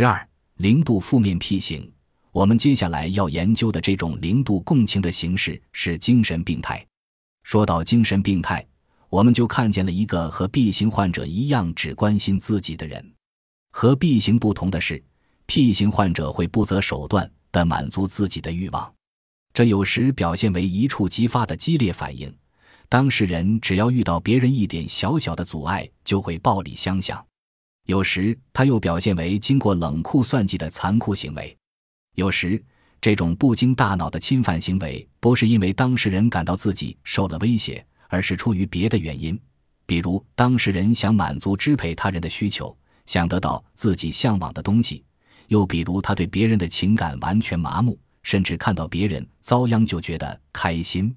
十二零度负面 P 型，我们接下来要研究的这种零度共情的形式是精神病态。说到精神病态，我们就看见了一个和 B 型患者一样只关心自己的人。和 B 型不同的是，P 型患者会不择手段地满足自己的欲望，这有时表现为一触即发的激烈反应。当事人只要遇到别人一点小小的阻碍，就会暴力相向；有时他又表现为经过冷酷算计的残酷行为；有时这种不经大脑的侵犯行为，不是因为当事人感到自己受了威胁，而是出于别的原因，比如当事人想满足支配他人的需求。想得到自己向往的东西，又比如他对别人的情感完全麻木，甚至看到别人遭殃就觉得开心。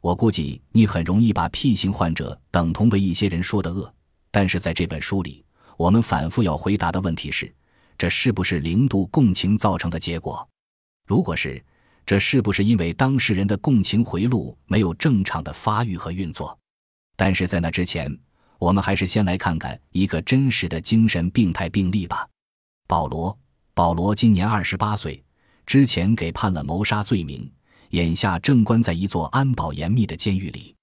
我估计你很容易把 P 型患者等同为一些人说的恶，但是在这本书里，我们反复要回答的问题是：这是不是零度共情造成的结果？如果是，这是不是因为当事人的共情回路没有正常的发育和运作？但是在那之前。我们还是先来看看一个真实的精神病态病例吧。保罗，保罗今年二十八岁，之前给判了谋杀罪名，眼下正关在一座安保严密的监狱里。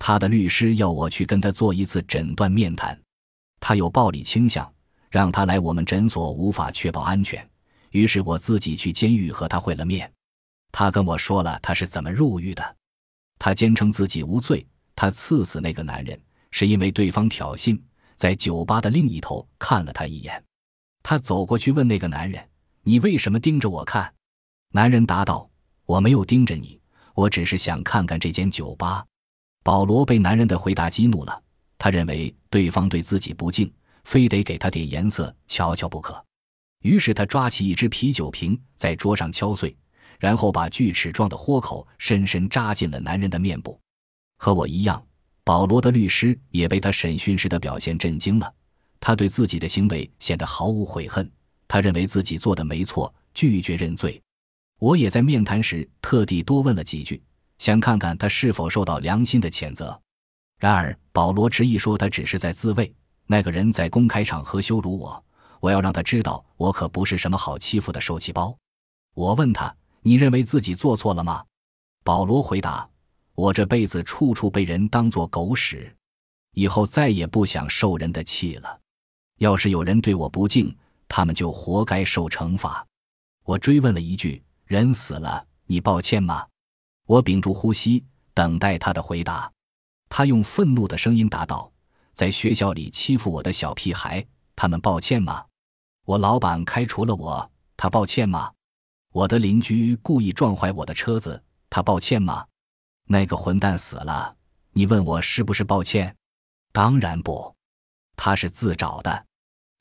他的律师要我去跟他做一次诊断面谈，他有暴力倾向，让他来我们诊所无法确保安全，于是我自己去监狱和他会了面。他跟我说了他是怎么入狱的，他坚称自己无罪，他刺死那个男人。是因为对方挑衅，在酒吧的另一头看了他一眼，他走过去问那个男人：“你为什么盯着我看？”男人答道：“我没有盯着你，我只是想看看这间酒吧。”保罗被男人的回答激怒了，他认为对方对自己不敬，非得给他点颜色瞧瞧不可。于是他抓起一只啤酒瓶在桌上敲碎，然后把锯齿状的豁口深深扎进了男人的面部。和我一样。保罗的律师也被他审讯时的表现震惊了，他对自己的行为显得毫无悔恨，他认为自己做的没错，拒绝认罪。我也在面谈时特地多问了几句，想看看他是否受到良心的谴责。然而保罗执意说他只是在自卫，那个人在公开场合羞辱我，我要让他知道我可不是什么好欺负的受气包。我问他：“你认为自己做错了吗？”保罗回答。我这辈子处处被人当作狗屎，以后再也不想受人的气了。要是有人对我不敬，他们就活该受惩罚。我追问了一句：“人死了，你抱歉吗？”我屏住呼吸，等待他的回答。他用愤怒的声音答道：“在学校里欺负我的小屁孩，他们抱歉吗？我老板开除了我，他抱歉吗？我的邻居故意撞坏我的车子，他抱歉吗？”那个混蛋死了，你问我是不是抱歉？当然不，他是自找的。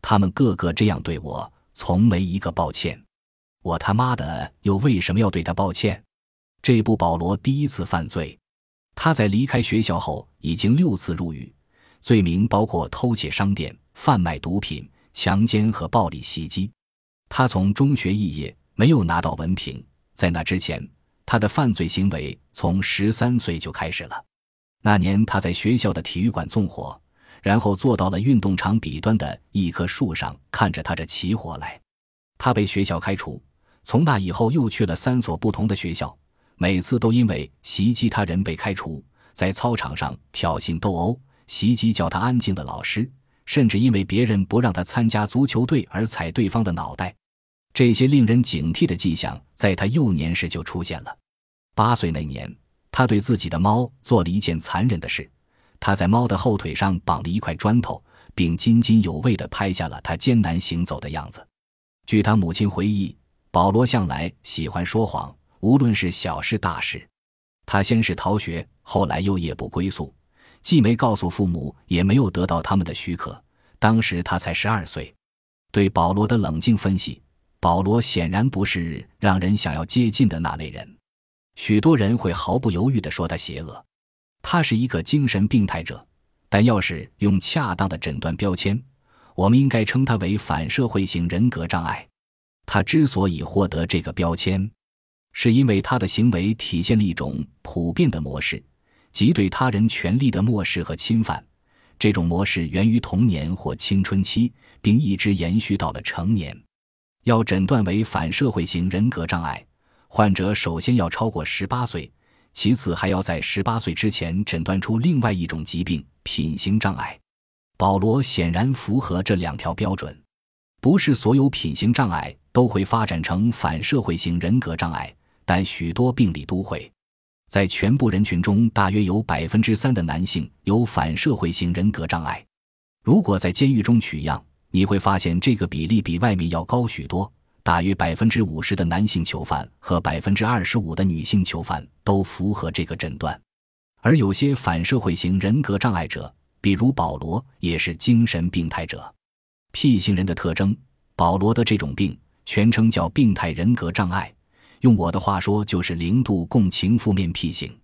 他们个个这样对我，从没一个抱歉。我他妈的又为什么要对他抱歉？这不，保罗第一次犯罪。他在离开学校后已经六次入狱，罪名包括偷窃商店、贩卖毒品、强奸和暴力袭击。他从中学肄业，没有拿到文凭。在那之前。他的犯罪行为从十三岁就开始了。那年，他在学校的体育馆纵火，然后坐到了运动场彼端的一棵树上，看着他这起火来。他被学校开除，从那以后又去了三所不同的学校，每次都因为袭击他人被开除。在操场上挑衅斗殴、袭击叫他安静的老师，甚至因为别人不让他参加足球队而踩对方的脑袋。这些令人警惕的迹象，在他幼年时就出现了。八岁那年，他对自己的猫做了一件残忍的事。他在猫的后腿上绑了一块砖头，并津津有味地拍下了它艰难行走的样子。据他母亲回忆，保罗向来喜欢说谎，无论是小事大事。他先是逃学，后来又夜不归宿，既没告诉父母，也没有得到他们的许可。当时他才十二岁。对保罗的冷静分析，保罗显然不是让人想要接近的那类人。许多人会毫不犹豫地说他邪恶，他是一个精神病态者。但要是用恰当的诊断标签，我们应该称他为反社会型人格障碍。他之所以获得这个标签，是因为他的行为体现了一种普遍的模式，即对他人权利的漠视和侵犯。这种模式源于童年或青春期，并一直延续到了成年。要诊断为反社会型人格障碍，患者首先要超过十八岁，其次还要在十八岁之前诊断出另外一种疾病——品行障碍。保罗显然符合这两条标准。不是所有品行障碍都会发展成反社会型人格障碍，但许多病例都会。在全部人群中，大约有百分之三的男性有反社会型人格障碍。如果在监狱中取样，你会发现这个比例比外面要高许多。大约百分之五十的男性囚犯和百分之二十五的女性囚犯都符合这个诊断。而有些反社会型人格障碍者，比如保罗，也是精神病态者。P 型人的特征，保罗的这种病全称叫病态人格障碍。用我的话说，就是零度共情负面 P 型。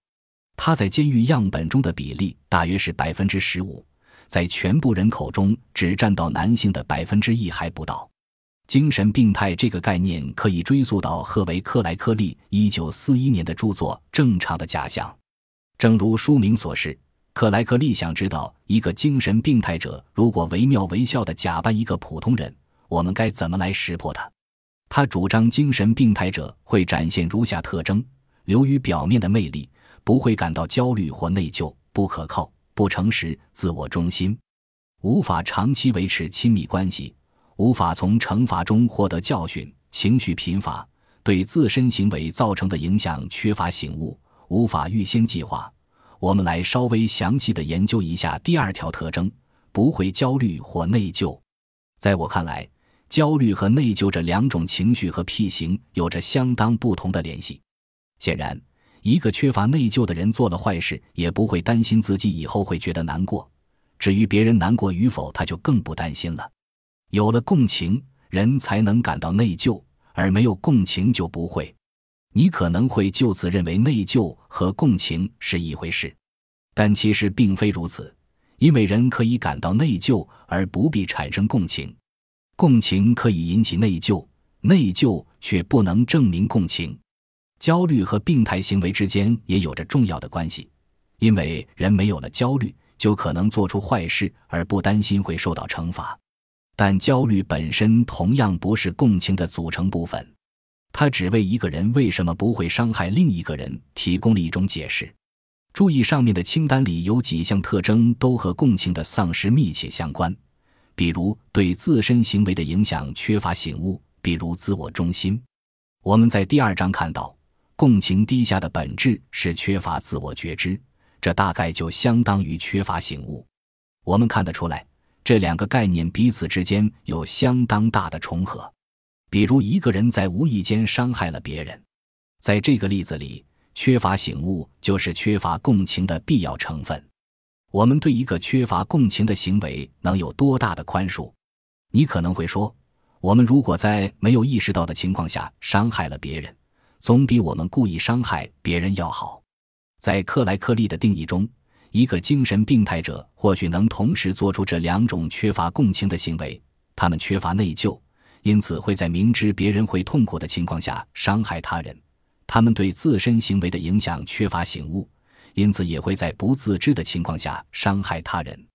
他在监狱样本中的比例大约是百分之十五，在全部人口中只占到男性的百分之一还不到。精神病态这个概念可以追溯到赫维克莱克利一九四一年的著作《正常的假象》。正如书名所示。克莱克利想知道，一个精神病态者如果惟妙惟肖地假扮一个普通人，我们该怎么来识破他？他主张，精神病态者会展现如下特征：流于表面的魅力，不会感到焦虑或内疚，不可靠、不诚实、自我中心，无法长期维持亲密关系，无法从惩罚中获得教训，情绪贫乏，对自身行为造成的影响缺乏醒悟，无法预先计划。我们来稍微详细的研究一下第二条特征：不会焦虑或内疚。在我看来，焦虑和内疚这两种情绪和癖型有着相当不同的联系。显然，一个缺乏内疚的人做了坏事，也不会担心自己以后会觉得难过。至于别人难过与否，他就更不担心了。有了共情，人才能感到内疚，而没有共情就不会。你可能会就此认为内疚和共情是一回事，但其实并非如此，因为人可以感到内疚而不必产生共情，共情可以引起内疚，内疚却不能证明共情。焦虑和病态行为之间也有着重要的关系，因为人没有了焦虑，就可能做出坏事而不担心会受到惩罚，但焦虑本身同样不是共情的组成部分。它只为一个人为什么不会伤害另一个人提供了一种解释。注意上面的清单里有几项特征都和共情的丧失密切相关，比如对自身行为的影响缺乏醒悟，比如自我中心。我们在第二章看到，共情低下的本质是缺乏自我觉知，这大概就相当于缺乏醒悟。我们看得出来，这两个概念彼此之间有相当大的重合。比如一个人在无意间伤害了别人，在这个例子里，缺乏醒悟就是缺乏共情的必要成分。我们对一个缺乏共情的行为能有多大的宽恕？你可能会说，我们如果在没有意识到的情况下伤害了别人，总比我们故意伤害别人要好。在克莱克利的定义中，一个精神病态者或许能同时做出这两种缺乏共情的行为，他们缺乏内疚。因此会在明知别人会痛苦的情况下伤害他人，他们对自身行为的影响缺乏醒悟，因此也会在不自知的情况下伤害他人。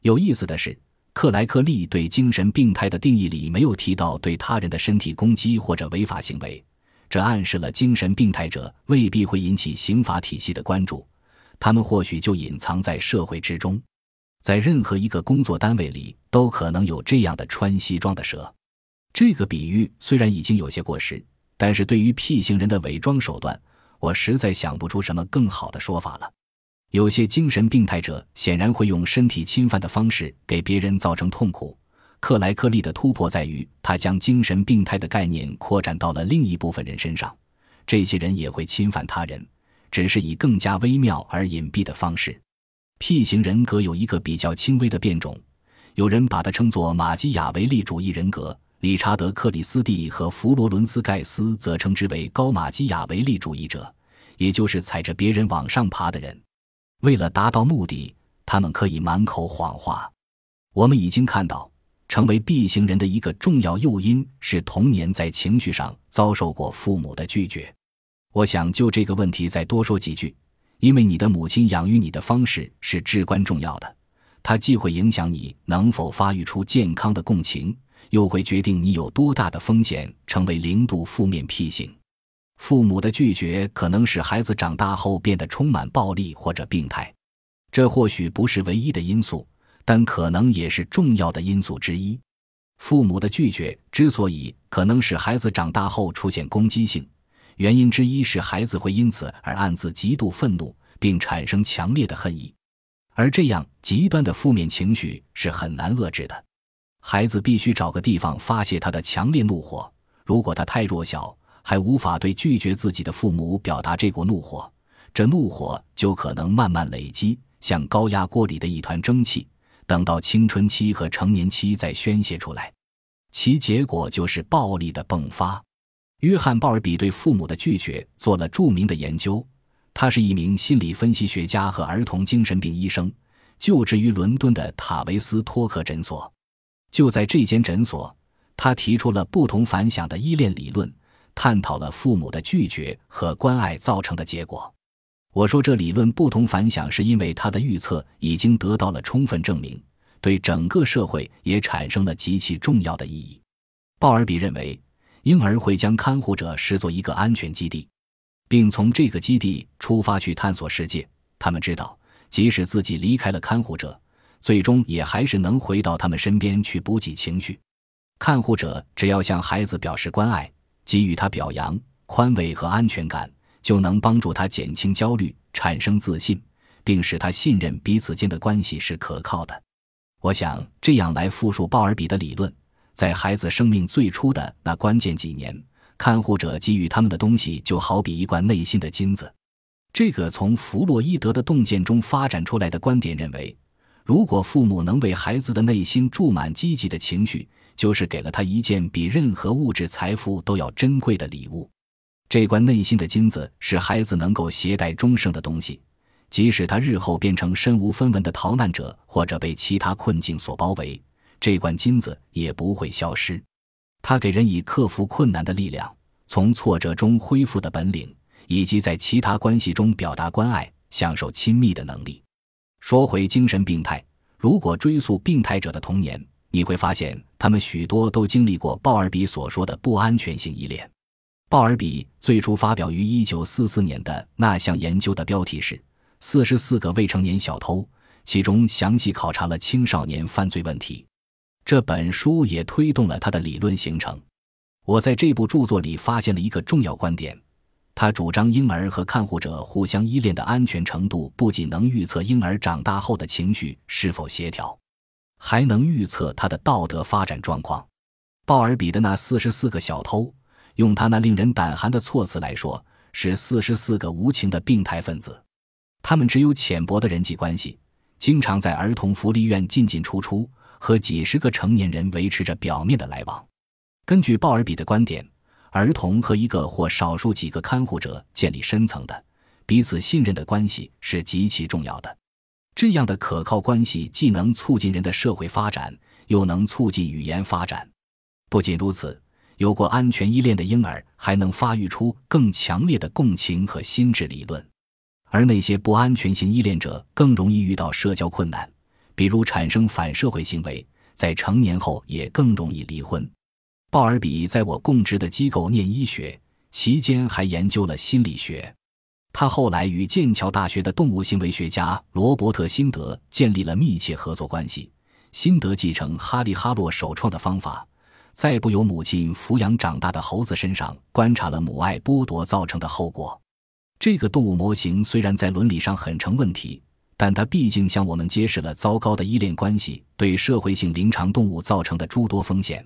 有意思的是，克莱克利对精神病态的定义里没有提到对他人的身体攻击或者违法行为，这暗示了精神病态者未必会引起刑法体系的关注，他们或许就隐藏在社会之中，在任何一个工作单位里都可能有这样的穿西装的蛇。这个比喻虽然已经有些过时，但是对于 P 型人的伪装手段，我实在想不出什么更好的说法了。有些精神病态者显然会用身体侵犯的方式给别人造成痛苦。克莱克利的突破在于，他将精神病态的概念扩展到了另一部分人身上。这些人也会侵犯他人，只是以更加微妙而隐蔽的方式。P 型人格有一个比较轻微的变种，有人把它称作马基雅维利主义人格。理查德·克里斯蒂和弗罗伦斯·盖斯则称之为高马基雅维利主义者，也就是踩着别人往上爬的人。为了达到目的，他们可以满口谎话。我们已经看到，成为 B 型人的一个重要诱因是童年在情绪上遭受过父母的拒绝。我想就这个问题再多说几句，因为你的母亲养育你的方式是至关重要的，它既会影响你能否发育出健康的共情。又会决定你有多大的风险成为零度负面 P 型。父母的拒绝可能使孩子长大后变得充满暴力或者病态，这或许不是唯一的因素，但可能也是重要的因素之一。父母的拒绝之所以可能使孩子长大后出现攻击性，原因之一是孩子会因此而暗自极度愤怒，并产生强烈的恨意，而这样极端的负面情绪是很难遏制的。孩子必须找个地方发泄他的强烈怒火，如果他太弱小。还无法对拒绝自己的父母表达这股怒火，这怒火就可能慢慢累积，像高压锅里的一团蒸汽，等到青春期和成年期再宣泄出来，其结果就是暴力的迸发。约翰·鲍尔比对父母的拒绝做了著名的研究，他是一名心理分析学家和儿童精神病医生，就职于伦敦的塔维斯托克诊所。就在这间诊所，他提出了不同凡响的依恋理论。探讨了父母的拒绝和关爱造成的结果。我说这理论不同凡响，是因为他的预测已经得到了充分证明，对整个社会也产生了极其重要的意义。鲍尔比认为，婴儿会将看护者视作一个安全基地，并从这个基地出发去探索世界。他们知道，即使自己离开了看护者，最终也还是能回到他们身边去补给情绪。看护者只要向孩子表示关爱。给予他表扬、宽慰和安全感，就能帮助他减轻焦虑、产生自信，并使他信任彼此间的关系是可靠的。我想这样来复述鲍尔比的理论：在孩子生命最初的那关键几年，看护者给予他们的东西就好比一罐内心的金子。这个从弗洛伊德的洞见中发展出来的观点认为，如果父母能为孩子的内心注满积极的情绪，就是给了他一件比任何物质财富都要珍贵的礼物。这罐内心的金子是孩子能够携带终生的东西，即使他日后变成身无分文的逃难者，或者被其他困境所包围，这罐金子也不会消失。它给人以克服困难的力量，从挫折中恢复的本领，以及在其他关系中表达关爱、享受亲密的能力。说回精神病态，如果追溯病态者的童年。你会发现，他们许多都经历过鲍尔比所说的不安全性依恋。鲍尔比最初发表于1944年的那项研究的标题是《四十四个未成年小偷》，其中详细考察了青少年犯罪问题。这本书也推动了他的理论形成。我在这部著作里发现了一个重要观点：他主张婴儿和看护者互相依恋的安全程度，不仅能预测婴儿长大后的情绪是否协调。还能预测他的道德发展状况。鲍尔比的那四十四个小偷，用他那令人胆寒的措辞来说，是四十四个无情的病态分子。他们只有浅薄的人际关系，经常在儿童福利院进进出出，和几十个成年人维持着表面的来往。根据鲍尔比的观点，儿童和一个或少数几个看护者建立深层的、彼此信任的关系是极其重要的。这样的可靠关系既能促进人的社会发展，又能促进语言发展。不仅如此，有过安全依恋的婴儿还能发育出更强烈的共情和心智理论，而那些不安全性依恋者更容易遇到社交困难，比如产生反社会行为，在成年后也更容易离婚。鲍尔比在我供职的机构念医学期间，还研究了心理学。他后来与剑桥大学的动物行为学家罗伯特·辛德建立了密切合作关系。辛德继承哈利·哈洛首创的方法，在不由母亲抚养长大的猴子身上观察了母爱剥夺造成的后果。这个动物模型虽然在伦理上很成问题，但它毕竟向我们揭示了糟糕的依恋关系对社会性灵长动物造成的诸多风险。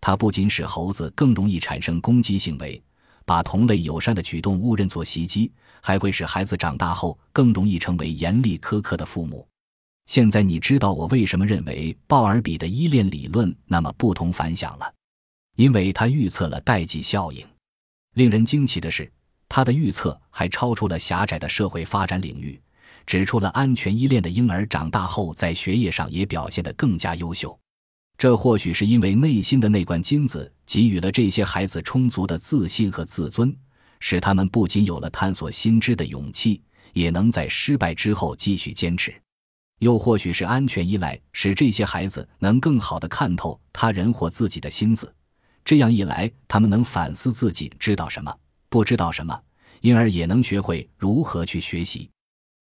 它不仅使猴子更容易产生攻击行为。把同类友善的举动误认作袭击，还会使孩子长大后更容易成为严厉苛刻的父母。现在你知道我为什么认为鲍尔比的依恋理论那么不同凡响了，因为他预测了代际效应。令人惊奇的是，他的预测还超出了狭窄的社会发展领域，指出了安全依恋的婴儿长大后在学业上也表现得更加优秀。这或许是因为内心的那罐金子给予了这些孩子充足的自信和自尊，使他们不仅有了探索新知的勇气，也能在失败之后继续坚持。又或许是安全依赖，使这些孩子能更好地看透他人或自己的心思。这样一来，他们能反思自己知道什么，不知道什么，因而也能学会如何去学习。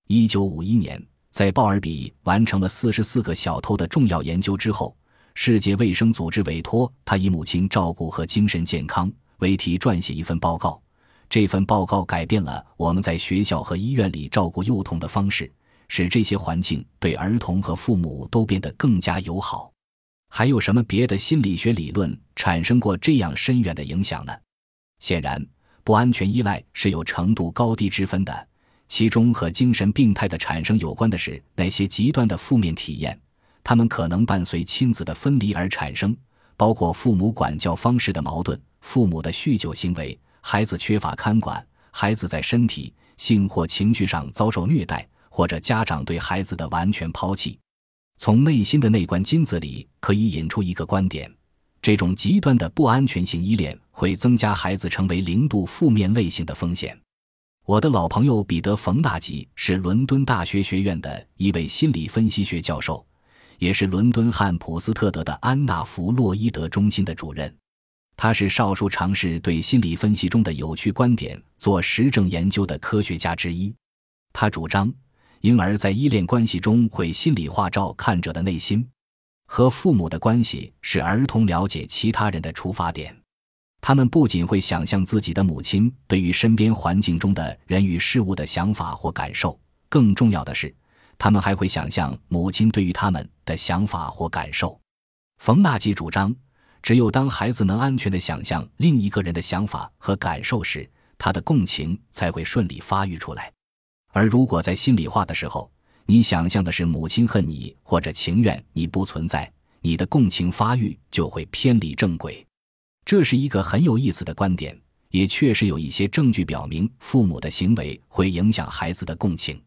一九五一年，在鲍尔比完成了四十四个小偷的重要研究之后，世界卫生组织委托他以母亲照顾和精神健康为题撰写一份报告。这份报告改变了我们在学校和医院里照顾幼童的方式。使这些环境对儿童和父母都变得更加友好。还有什么别的心理学理论产生过这样深远的影响呢？显然，不安全依赖是有程度高低之分的。其中和精神病态的产生有关的是那些极端的负面体验，他们可能伴随亲子的分离而产生，包括父母管教方式的矛盾、父母的酗酒行为、孩子缺乏看管、孩子在身体、性或情绪上遭受虐待。或者家长对孩子的完全抛弃，从内心的那罐金子里可以引出一个观点：这种极端的不安全性依恋会增加孩子成为零度负面类型的风险。我的老朋友彼得·冯大吉是伦敦大学学院的一位心理分析学教授，也是伦敦汉普斯特德的安娜·弗洛伊德中心的主任。他是少数尝试对心理分析中的有趣观点做实证研究的科学家之一。他主张。婴儿在依恋关系中会心理化照看者的内心，和父母的关系是儿童了解其他人的出发点。他们不仅会想象自己的母亲对于身边环境中的人与事物的想法或感受，更重要的是，他们还会想象母亲对于他们的想法或感受。冯纳吉主张，只有当孩子能安全地想象另一个人的想法和感受时，他的共情才会顺利发育出来。而如果在心里话的时候，你想象的是母亲恨你，或者情愿你不存在，你的共情发育就会偏离正轨。这是一个很有意思的观点，也确实有一些证据表明，父母的行为会影响孩子的共情。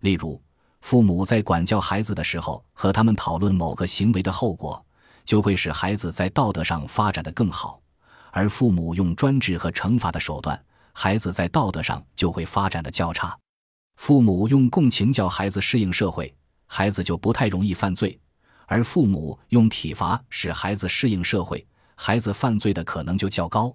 例如，父母在管教孩子的时候，和他们讨论某个行为的后果，就会使孩子在道德上发展的更好；而父母用专制和惩罚的手段，孩子在道德上就会发展的较差。父母用共情教孩子适应社会，孩子就不太容易犯罪；而父母用体罚使孩子适应社会，孩子犯罪的可能就较高。